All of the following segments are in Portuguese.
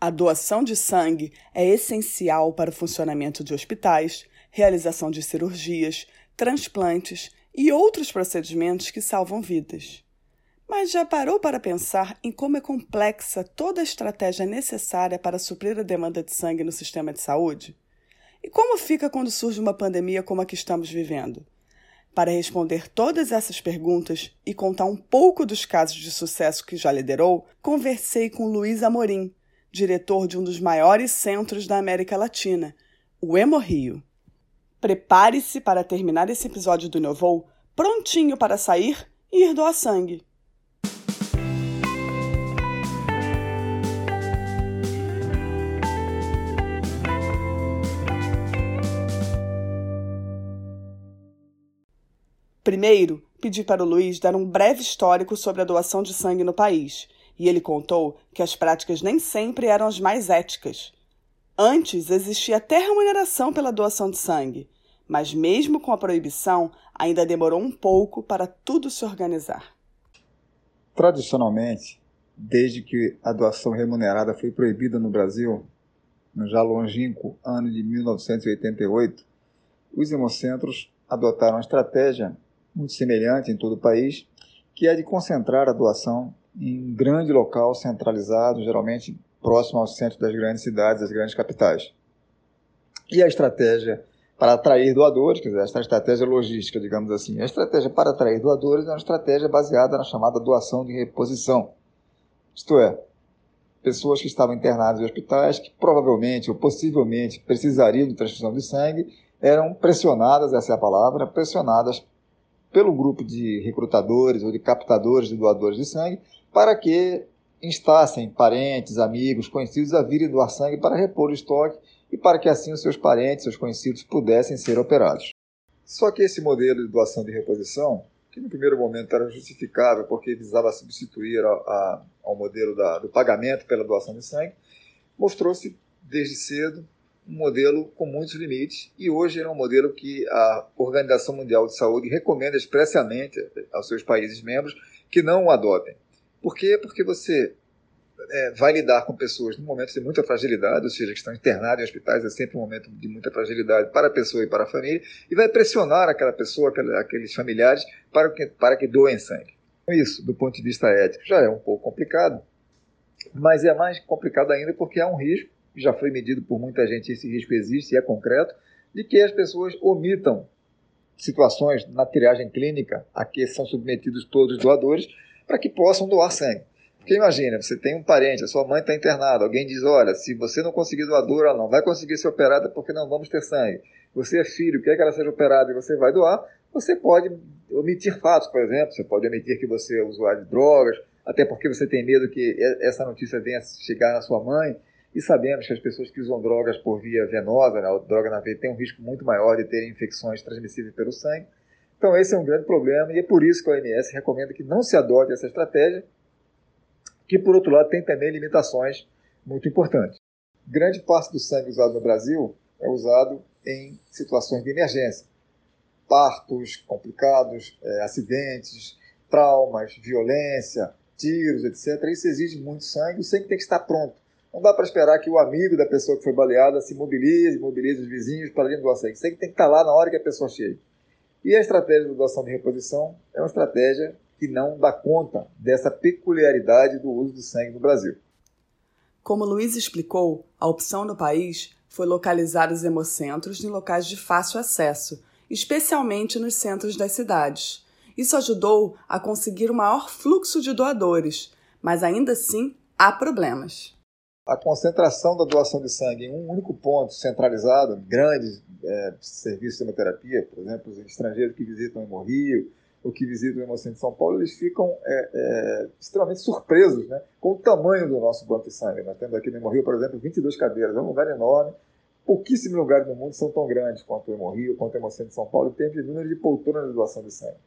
A doação de sangue é essencial para o funcionamento de hospitais, realização de cirurgias, transplantes e outros procedimentos que salvam vidas. Mas já parou para pensar em como é complexa toda a estratégia necessária para suprir a demanda de sangue no sistema de saúde? E como fica quando surge uma pandemia como a que estamos vivendo? Para responder todas essas perguntas e contar um pouco dos casos de sucesso que já liderou, conversei com Luiz Amorim, diretor de um dos maiores centros da América Latina, o Hemorrio. Prepare-se para terminar esse episódio do Novou prontinho para sair e ir doar sangue. Primeiro, pedi para o Luiz dar um breve histórico sobre a doação de sangue no país, e ele contou que as práticas nem sempre eram as mais éticas. Antes existia até remuneração pela doação de sangue, mas mesmo com a proibição, ainda demorou um pouco para tudo se organizar. Tradicionalmente, desde que a doação remunerada foi proibida no Brasil, no já longínquo ano de 1988, os hemocentros adotaram a estratégia muito semelhante em todo o país, que é de concentrar a doação em grande local centralizado, geralmente próximo ao centro das grandes cidades, das grandes capitais. E a estratégia para atrair doadores, quer dizer, esta estratégia logística, digamos assim. A estratégia para atrair doadores é uma estratégia baseada na chamada doação de reposição. Isto é, pessoas que estavam internadas em hospitais que provavelmente ou possivelmente precisariam de transfusão de sangue eram pressionadas, essa é a palavra, pressionadas pelo grupo de recrutadores ou de captadores de doadores de sangue para que instassem parentes, amigos, conhecidos a virem doar sangue para repor o estoque e para que assim os seus parentes, seus conhecidos pudessem ser operados. Só que esse modelo de doação de reposição, que no primeiro momento era justificável porque visava substituir a, a, ao modelo da, do pagamento pela doação de sangue, mostrou-se desde cedo um modelo com muitos limites e hoje é um modelo que a Organização Mundial de Saúde recomenda expressamente aos seus países membros que não o adotem. Por quê? Porque você é, vai lidar com pessoas num momento de muita fragilidade, ou seja, que estão internadas em hospitais, é sempre um momento de muita fragilidade para a pessoa e para a família, e vai pressionar aquela pessoa, aqueles familiares, para que, para que doem sangue. Isso, do ponto de vista ético, já é um pouco complicado, mas é mais complicado ainda porque há um risco já foi medido por muita gente, esse risco existe e é concreto, de que as pessoas omitam situações na triagem clínica a que são submetidos todos os doadores para que possam doar sangue. Porque imagina, você tem um parente, a sua mãe está internada, alguém diz, olha, se você não conseguir doador, ela não vai conseguir ser operada porque não vamos ter sangue. Você é filho, quer que ela seja operada e você vai doar, você pode omitir fatos, por exemplo, você pode omitir que você é usuário de drogas, até porque você tem medo que essa notícia venha chegar na sua mãe, e sabemos que as pessoas que usam drogas por via venosa, né, droga na veia, têm um risco muito maior de terem infecções transmissíveis pelo sangue. Então, esse é um grande problema e é por isso que a OMS recomenda que não se adote essa estratégia, que, por outro lado, tem também limitações muito importantes. Grande parte do sangue usado no Brasil é usado em situações de emergência. Partos complicados, é, acidentes, traumas, violência, tiros, etc. Isso exige muito sangue, o sangue tem que estar pronto. Não dá para esperar que o amigo da pessoa que foi baleada se mobilize, mobilize os vizinhos para ir doar sangue. Isso tem que estar lá na hora que a pessoa chega. E a estratégia de doação de reposição é uma estratégia que não dá conta dessa peculiaridade do uso do sangue no Brasil. Como Luiz explicou, a opção no país foi localizar os hemocentros em locais de fácil acesso, especialmente nos centros das cidades. Isso ajudou a conseguir o maior fluxo de doadores, mas ainda assim há problemas a concentração da doação de sangue em um único ponto centralizado, grandes é, serviços de hemoterapia, por exemplo, os estrangeiros que visitam o Hemorrio ou que visitam o Hemocentro de São Paulo, eles ficam é, é, extremamente surpresos né, com o tamanho do nosso banco de sangue. Nós temos aqui no Hemorrio, por exemplo, 22 cadeiras, é um lugar enorme. Pouquíssimos lugares no mundo são tão grandes quanto o Hemorrio, quanto o Hemocentro de São Paulo, em termos de número de poltronas de doação de sangue.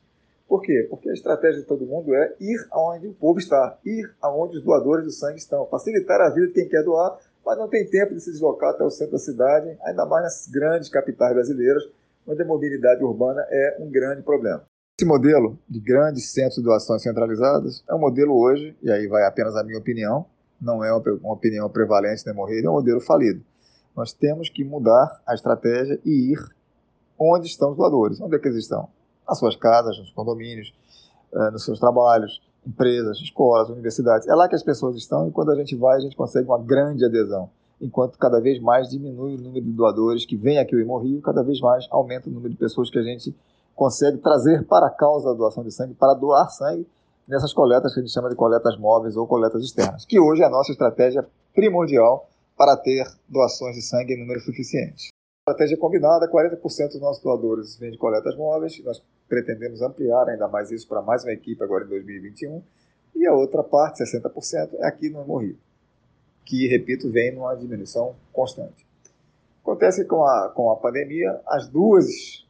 Por quê? Porque a estratégia de todo mundo é ir aonde o povo está, ir aonde os doadores do sangue estão, facilitar a vida de quem quer doar, mas não tem tempo de se deslocar até o centro da cidade, ainda mais nas grandes capitais brasileiras, onde a mobilidade urbana é um grande problema. Esse modelo de grandes centros de doações centralizadas é um modelo hoje, e aí vai apenas a minha opinião, não é uma opinião prevalente no hemorroida, é um modelo falido. Nós temos que mudar a estratégia e ir onde estão os doadores. Onde é que eles estão? Nas suas casas, nos condomínios, eh, nos seus trabalhos, empresas, escolas, universidades. É lá que as pessoas estão e quando a gente vai, a gente consegue uma grande adesão. Enquanto cada vez mais diminui o número de doadores que vêm aqui ao Hemorrio, cada vez mais aumenta o número de pessoas que a gente consegue trazer para a causa da doação de sangue, para doar sangue nessas coletas que a gente chama de coletas móveis ou coletas externas, que hoje é a nossa estratégia primordial para ter doações de sangue em número suficiente. Estratégia combinada, 40% dos nossos doadores vêm de coletas móveis, nós pretendemos ampliar ainda mais isso para mais uma equipe agora em 2021, e a outra parte, 60%, é aqui no Morri, que, repito, vem numa diminuição constante. Acontece com a, com a pandemia, as duas,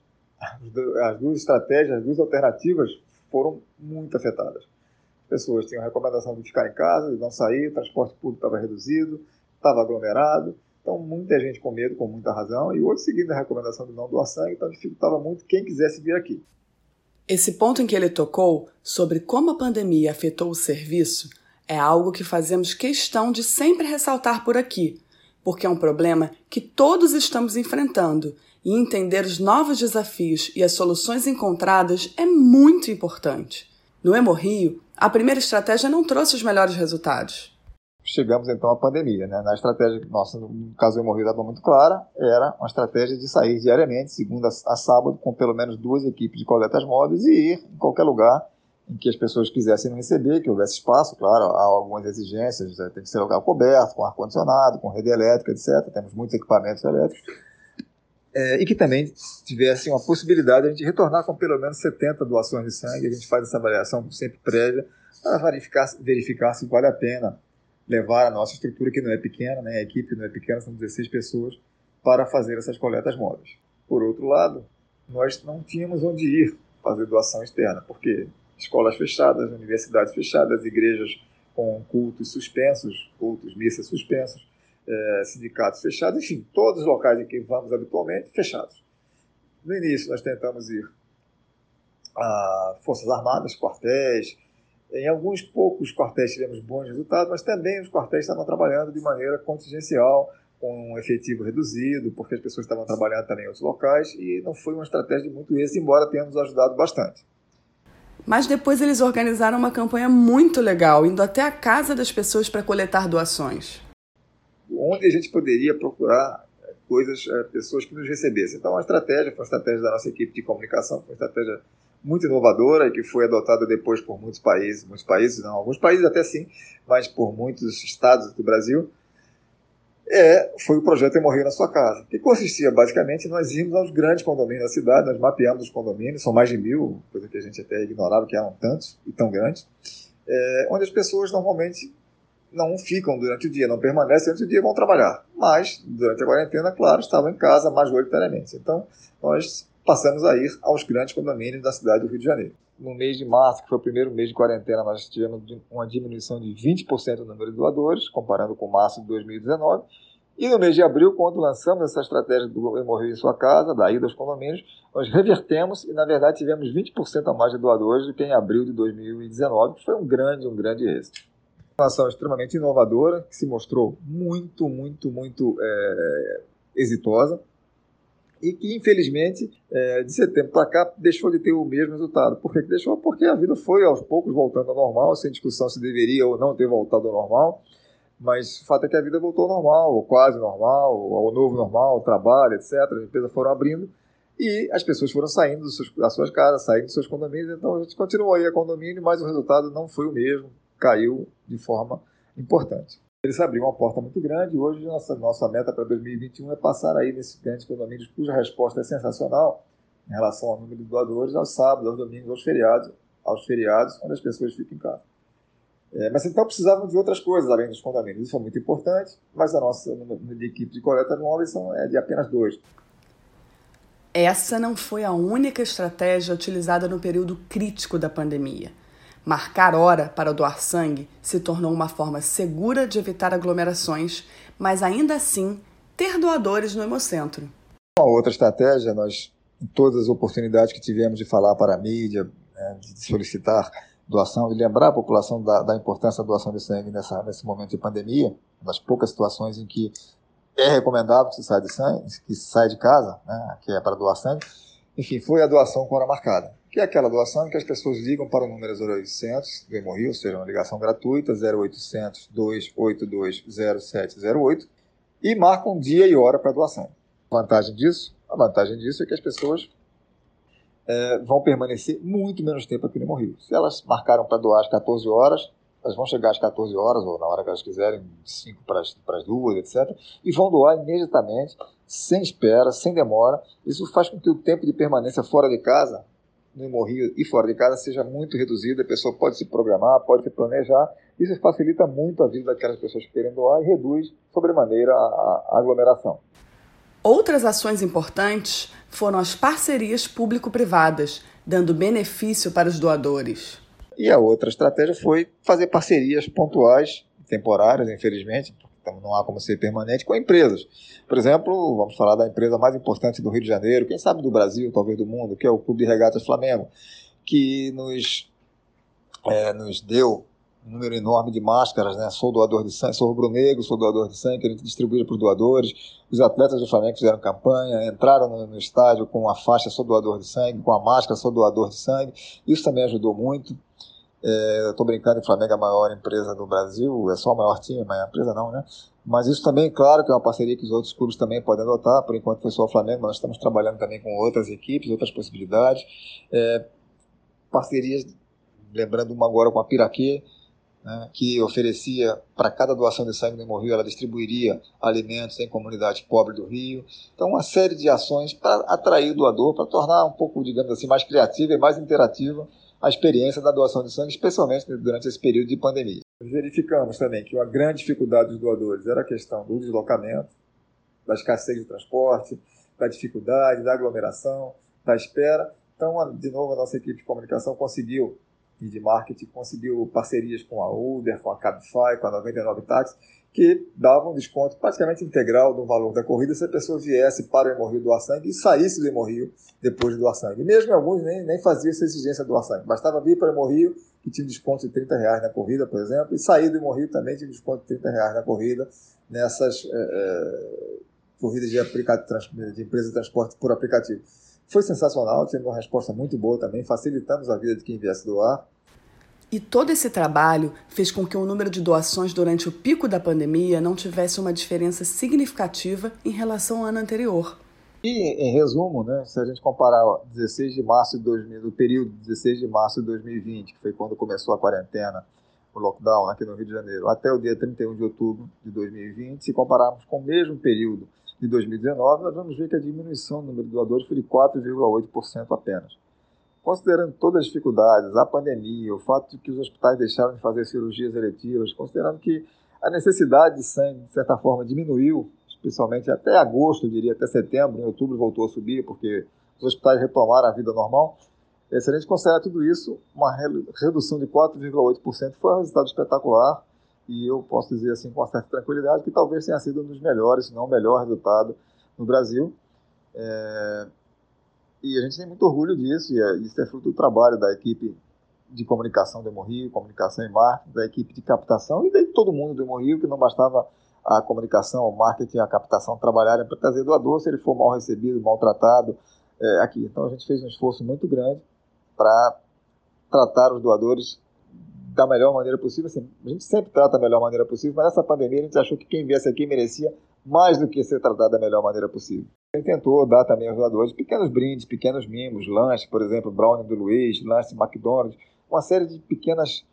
as duas estratégias, as duas alternativas foram muito afetadas. As pessoas tinham a recomendação de ficar em casa, de não sair, o transporte público estava reduzido, estava aglomerado, então muita gente com medo, com muita razão, e outros seguindo a recomendação de não doar sangue, então dificultava muito quem quisesse vir aqui. Esse ponto em que ele tocou, sobre como a pandemia afetou o serviço, é algo que fazemos questão de sempre ressaltar por aqui, porque é um problema que todos estamos enfrentando e entender os novos desafios e as soluções encontradas é muito importante. No Hemorrio, a primeira estratégia não trouxe os melhores resultados chegamos então à pandemia. Né? Na estratégia, nossa, no caso do hemorroida estava muito clara, era uma estratégia de sair diariamente, segunda a sábado, com pelo menos duas equipes de coletas móveis e ir em qualquer lugar em que as pessoas quisessem receber, que houvesse espaço, claro, há algumas exigências, né? tem que ser lugar coberto, com ar-condicionado, com rede elétrica, etc. Temos muitos equipamentos elétricos. É, e que também tivesse uma possibilidade de a gente retornar com pelo menos 70 doações de sangue. A gente faz essa avaliação sempre prévia para verificar, verificar se vale a pena levar a nossa estrutura, que não é pequena, né? a equipe não é pequena, são 16 pessoas, para fazer essas coletas móveis. Por outro lado, nós não tínhamos onde ir fazer doação externa, porque escolas fechadas, universidades fechadas, igrejas com cultos suspensos, cultos, missas suspensos, é, sindicatos fechados, enfim, todos os locais em que vamos habitualmente fechados. No início, nós tentamos ir a Forças Armadas, quartéis, em alguns poucos quartéis tivemos bons resultados, mas também os quartéis estavam trabalhando de maneira contingencial, com um efetivo reduzido, porque as pessoas estavam trabalhando também em outros locais e não foi uma estratégia de muito êxito, embora tenha nos ajudado bastante. Mas depois eles organizaram uma campanha muito legal, indo até a casa das pessoas para coletar doações. Onde a gente poderia procurar é, coisas, é, pessoas que nos recebessem. Então, a estratégia foi uma estratégia da nossa equipe de comunicação, foi uma estratégia muito inovadora e que foi adotada depois por muitos países, muitos países não, alguns países até sim, mas por muitos estados do Brasil, é, foi o projeto Hemorria na Sua Casa, que consistia basicamente nós íamos aos grandes condomínios da cidade, nós mapeamos os condomínios, são mais de mil, coisa que a gente até ignorava que eram tantos e tão grandes, é, onde as pessoas normalmente não ficam durante o dia, não permanecem durante o dia, vão trabalhar. Mas, durante a quarentena, claro, estavam em casa majoritariamente. Então, nós passamos a ir aos grandes condomínios da cidade do Rio de Janeiro. No mês de março, que foi o primeiro mês de quarentena, nós tivemos uma diminuição de 20% no número de doadores, comparando com março de 2019. E no mês de abril, quando lançamos essa estratégia do Hemorrio em Sua Casa, da ida aos condomínios, nós revertemos e, na verdade, tivemos 20% a mais de doadores do que em abril de 2019, que foi um grande, um grande êxito. Uma ação extremamente inovadora, que se mostrou muito, muito, muito é, exitosa e que, infelizmente, é, de setembro para cá, deixou de ter o mesmo resultado. Por que deixou? Porque a vida foi, aos poucos, voltando ao normal, sem discussão se deveria ou não ter voltado ao normal. Mas o fato é que a vida voltou ao normal, ou quase normal, ao novo normal, o trabalho, etc. As empresas foram abrindo e as pessoas foram saindo seus, das suas casas, saindo dos seus condomínios. Então a gente continuou aí a condomínio, mas o resultado não foi o mesmo, caiu de forma importante. Eles abriram uma porta muito grande hoje nossa, nossa meta para 2021 é passar aí nesses grandes condomínios cuja resposta é sensacional em relação ao número de doadores aos sábados, aos domingos, aos feriados, aos feriados, onde as pessoas ficam em casa. É, mas então precisavam de outras coisas além dos condomínios. Isso é muito importante, mas a nossa de equipe de coleta móveis são, é de apenas dois. Essa não foi a única estratégia utilizada no período crítico da pandemia. Marcar hora para doar sangue se tornou uma forma segura de evitar aglomerações, mas ainda assim ter doadores no Hemocentro. Uma outra estratégia, nós, em todas as oportunidades que tivemos de falar para a mídia, né, de solicitar doação e lembrar a população da, da importância da doação de sangue nessa, nesse momento de pandemia, das poucas situações em que é recomendável que se saia de, sangue, que se saia de casa, né, que é para doar sangue, enfim, foi a doação com hora marcada, que é aquela doação em que as pessoas ligam para o número 0800 do Hemorrio, ou seja, uma ligação gratuita, 0800 282 0708, e marcam dia e hora para a doação. A vantagem disso? A vantagem disso é que as pessoas é, vão permanecer muito menos tempo aqui no Hemorrio. Se elas marcaram para doar às 14 horas, elas vão chegar às 14 horas, ou na hora que elas quiserem, 5 para as, para as 2, etc., e vão doar imediatamente, sem espera, sem demora. Isso faz com que o tempo de permanência fora de casa, no Hemorrio e fora de casa, seja muito reduzido. A pessoa pode se programar, pode se planejar. Isso facilita muito a vida daquelas pessoas que querem doar e reduz, sobremaneira, a, a aglomeração. Outras ações importantes foram as parcerias público-privadas, dando benefício para os doadores. E a outra estratégia foi fazer parcerias pontuais, temporárias, infelizmente, então não há como ser permanente, com empresas. Por exemplo, vamos falar da empresa mais importante do Rio de Janeiro, quem sabe do Brasil, talvez do mundo, que é o Clube Regatas Flamengo, que nos, é, nos deu um número enorme de máscaras, né? Sou doador de sangue, sou rubro-negro, sou doador de sangue, que a gente distribuía para os doadores. Os atletas do Flamengo fizeram campanha, entraram no, no, estádio com a faixa sou doador de sangue, com a máscara sou doador de sangue. Isso também ajudou muito. É, Estou brincando o Flamengo é a maior empresa do Brasil, é só o maior time, mas a empresa não, né? Mas isso também, claro, que é uma parceria que os outros clubes também podem adotar. Por enquanto foi só o Flamengo, nós estamos trabalhando também com outras equipes, outras possibilidades. É, parcerias, lembrando uma agora com a Piraquê, né, que oferecia para cada doação de sangue no Hemorrio, ela distribuiria alimentos em comunidades pobres do Rio. Então, uma série de ações para atrair o doador, para tornar um pouco, digamos assim, mais criativa e mais interativa a experiência da doação de sangue, especialmente durante esse período de pandemia. Verificamos também que uma grande dificuldade dos doadores era a questão do deslocamento, da escassez de transporte, da dificuldade, da aglomeração, da espera. Então, de novo, a nossa equipe de comunicação conseguiu e de marketing conseguiu parcerias com a Uber, com a Cabify, com a 99 Táxi, que davam desconto praticamente integral do valor da corrida se a pessoa viesse para o Hemorrio doar sangue e saísse do Hemorrio depois de doar sangue. E mesmo alguns nem, nem faziam essa exigência de doar sangue. Bastava vir para o Hemorrio, que tinha desconto de 30 reais na corrida, por exemplo, e sair do Hemorrio também tinha desconto de 30 reais na corrida nessas é, é, corridas de, de empresa de transporte por aplicativo. Foi sensacional, tivemos uma resposta muito boa também, facilitamos a vida de quem viesse doar. E todo esse trabalho fez com que o número de doações durante o pico da pandemia não tivesse uma diferença significativa em relação ao ano anterior. E, em resumo, né, se a gente comparar ó, 16 de março de 2000, do período 16 de março de 2020, que foi quando começou a quarentena, o lockdown aqui no Rio de Janeiro, até o dia 31 de outubro de 2020, se compararmos com o mesmo período de 2019, nós vamos ver que a diminuição do número de doadores foi de 4,8% apenas. Considerando todas as dificuldades, a pandemia, o fato de que os hospitais deixaram de fazer cirurgias eletivas, considerando que a necessidade de sangue, de certa forma, diminuiu, especialmente até agosto, eu diria até setembro, em outubro voltou a subir, porque os hospitais retomaram a vida normal. Se a gente considerar tudo isso, uma redução de 4,8% foi um resultado espetacular e eu posso dizer assim com certa tranquilidade que talvez tenha sido um dos melhores, se não o melhor resultado no Brasil. É... E a gente tem muito orgulho disso, e é, isso é fruto do trabalho da equipe de comunicação do Hemorrio, comunicação e marketing, da equipe de captação e de todo mundo do Hemorrio, que não bastava a comunicação, o marketing, a captação trabalharem para trazer doador se ele for mal recebido, maltratado é, aqui. Então a gente fez um esforço muito grande para tratar os doadores da melhor maneira possível. Assim, a gente sempre trata da melhor maneira possível, mas nessa pandemia a gente achou que quem viesse aqui merecia mais do que ser tratado da melhor maneira possível. Gente tentou dar também aos doadores pequenos brindes, pequenos mimos, lanche, por exemplo, brownie do Luiz, lanche McDonald's, uma série de pequenas,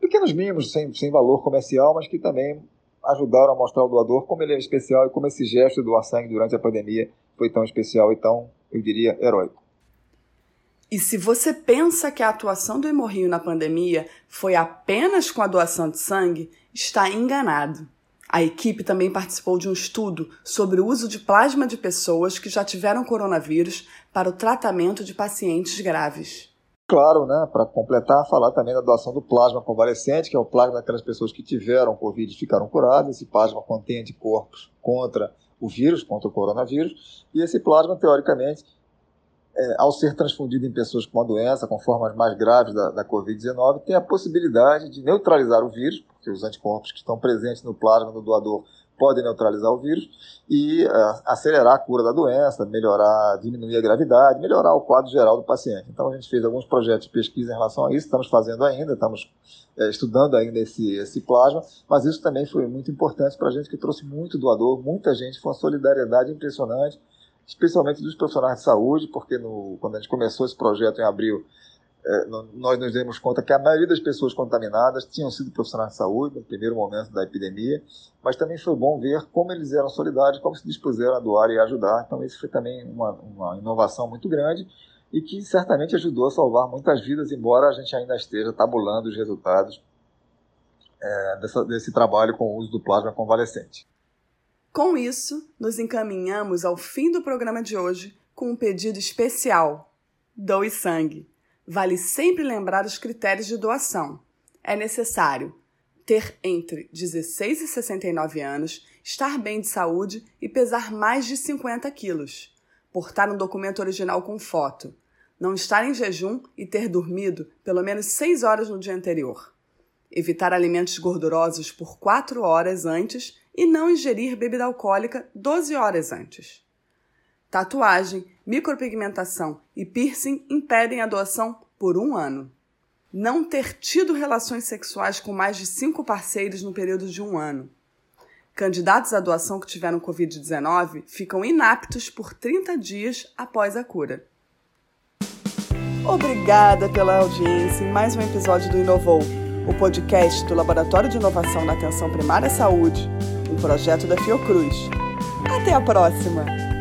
pequenos mimos sem, sem valor comercial, mas que também ajudaram a mostrar ao doador como ele é especial e como esse gesto de doar sangue durante a pandemia foi tão especial e tão, eu diria, heróico. E se você pensa que a atuação do Hemorrio na pandemia foi apenas com a doação de sangue, está enganado. A equipe também participou de um estudo sobre o uso de plasma de pessoas que já tiveram coronavírus para o tratamento de pacientes graves. Claro, né, para completar, falar também da doação do plasma convalescente, que é o plasma daquelas pessoas que tiveram Covid e ficaram curadas. Esse plasma contém anticorpos contra o vírus, contra o coronavírus, e esse plasma, teoricamente, é, ao ser transfundido em pessoas com a doença, com formas mais graves da, da Covid-19, tem a possibilidade de neutralizar o vírus, porque os anticorpos que estão presentes no plasma do doador podem neutralizar o vírus e uh, acelerar a cura da doença, melhorar, diminuir a gravidade, melhorar o quadro geral do paciente. Então a gente fez alguns projetos de pesquisa em relação a isso, estamos fazendo ainda, estamos é, estudando ainda esse, esse plasma, mas isso também foi muito importante para a gente, que trouxe muito doador, muita gente, foi uma solidariedade impressionante, especialmente dos profissionais de saúde, porque no, quando a gente começou esse projeto em abril, é, nós nos demos conta que a maioria das pessoas contaminadas tinham sido profissionais de saúde no primeiro momento da epidemia, mas também foi bom ver como eles eram solidários, como se dispuseram a doar e ajudar. Então, isso foi também uma, uma inovação muito grande e que certamente ajudou a salvar muitas vidas, embora a gente ainda esteja tabulando os resultados é, dessa, desse trabalho com o uso do plasma convalescente. Com isso, nos encaminhamos ao fim do programa de hoje com um pedido especial: doe sangue. Vale sempre lembrar os critérios de doação. É necessário ter entre 16 e 69 anos, estar bem de saúde e pesar mais de 50 quilos. Portar um documento original com foto. Não estar em jejum e ter dormido pelo menos 6 horas no dia anterior. Evitar alimentos gordurosos por 4 horas antes e não ingerir bebida alcoólica 12 horas antes. Tatuagem, micropigmentação e piercing impedem a doação por um ano. Não ter tido relações sexuais com mais de cinco parceiros no período de um ano. Candidatos à doação que tiveram Covid-19 ficam inaptos por 30 dias após a cura. Obrigada pela audiência em mais um episódio do Inovou, o podcast do Laboratório de Inovação na Atenção Primária à Saúde, um projeto da Fiocruz. Até a próxima!